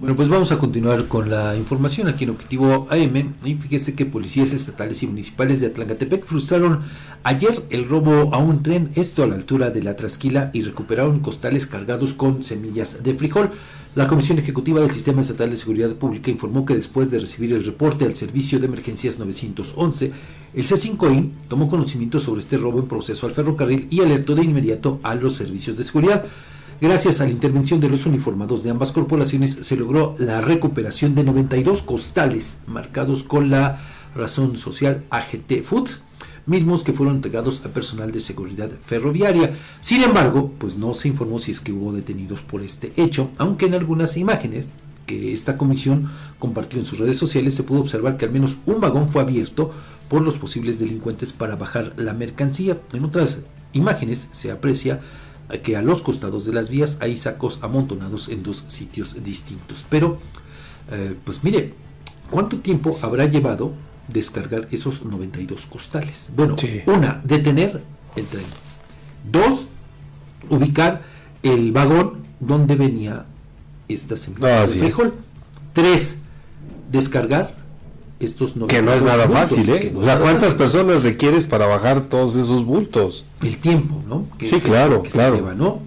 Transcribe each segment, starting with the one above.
Bueno, pues vamos a continuar con la información aquí en Objetivo AM. Y fíjese que policías estatales y municipales de Atlangatepec frustraron ayer el robo a un tren, esto a la altura de la Trasquila, y recuperaron costales cargados con semillas de frijol. La Comisión Ejecutiva del Sistema Estatal de Seguridad Pública informó que después de recibir el reporte al Servicio de Emergencias 911, el C5I tomó conocimiento sobre este robo en proceso al ferrocarril y alertó de inmediato a los servicios de seguridad. Gracias a la intervención de los uniformados de ambas corporaciones se logró la recuperación de 92 costales marcados con la razón social AGT Foods, mismos que fueron entregados a personal de seguridad ferroviaria. Sin embargo, pues no se informó si es que hubo detenidos por este hecho, aunque en algunas imágenes que esta comisión compartió en sus redes sociales se pudo observar que al menos un vagón fue abierto por los posibles delincuentes para bajar la mercancía. En otras imágenes se aprecia que a los costados de las vías hay sacos amontonados en dos sitios distintos. Pero, eh, pues mire, ¿cuánto tiempo habrá llevado descargar esos 92 costales? Bueno, una, detener el tren. Dos, ubicar el vagón donde venía esta semilla de frijol. Tres, descargar estos Que no es nada fácil, ¿eh? o sea, ¿cuántas personas requieres para bajar todos esos bultos? El tiempo, ¿no? sí, claro, claro. ¿no?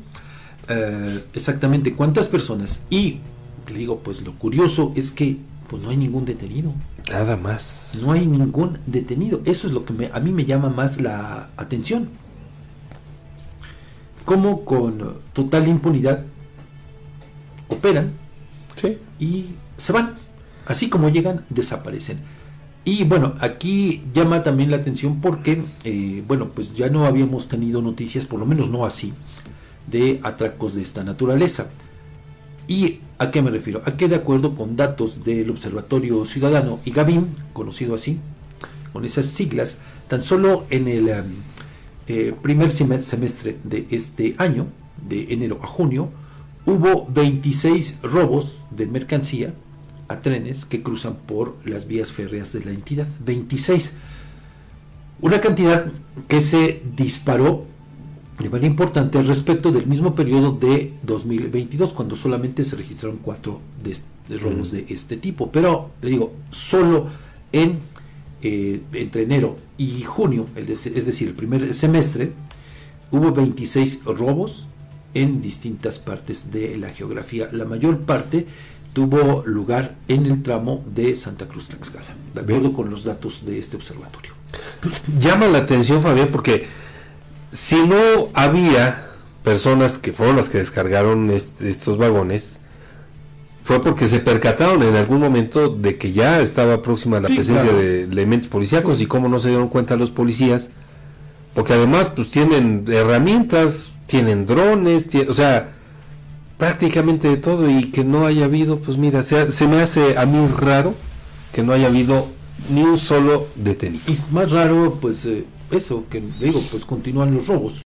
Eh, exactamente, ¿cuántas personas? Y le digo, pues lo curioso es que pues no hay ningún detenido. Nada más. No hay ningún detenido. Eso es lo que me, a mí me llama más la atención. Cómo con total impunidad operan sí. y se van Así como llegan, desaparecen. Y bueno, aquí llama también la atención porque, eh, bueno, pues ya no habíamos tenido noticias, por lo menos no así, de atracos de esta naturaleza. ¿Y a qué me refiero? A que de acuerdo con datos del Observatorio Ciudadano y Gavin, conocido así, con esas siglas, tan solo en el em, eh, primer semestre de este año, de enero a junio, hubo 26 robos de mercancía a trenes que cruzan por las vías férreas de la entidad. 26. Una cantidad que se disparó de manera importante respecto del mismo periodo de 2022, cuando solamente se registraron cuatro de, robos de este tipo. Pero, le digo, solo en eh, entre enero y junio, es decir, el primer semestre, hubo 26 robos en distintas partes de la geografía. La mayor parte tuvo lugar en el tramo de Santa Cruz Tlaxcala, de acuerdo con los datos de este observatorio. Llama la atención, Fabián, porque si no había personas que fueron las que descargaron estos vagones, fue porque se percataron en algún momento de que ya estaba próxima la presencia de elementos policíacos y cómo no se dieron cuenta los policías, porque además pues tienen herramientas, tienen drones, o sea, prácticamente de todo y que no haya habido, pues mira, se, se me hace a mí raro que no haya habido ni un solo detenido. Y es más raro, pues eh, eso, que digo, pues continúan los robos.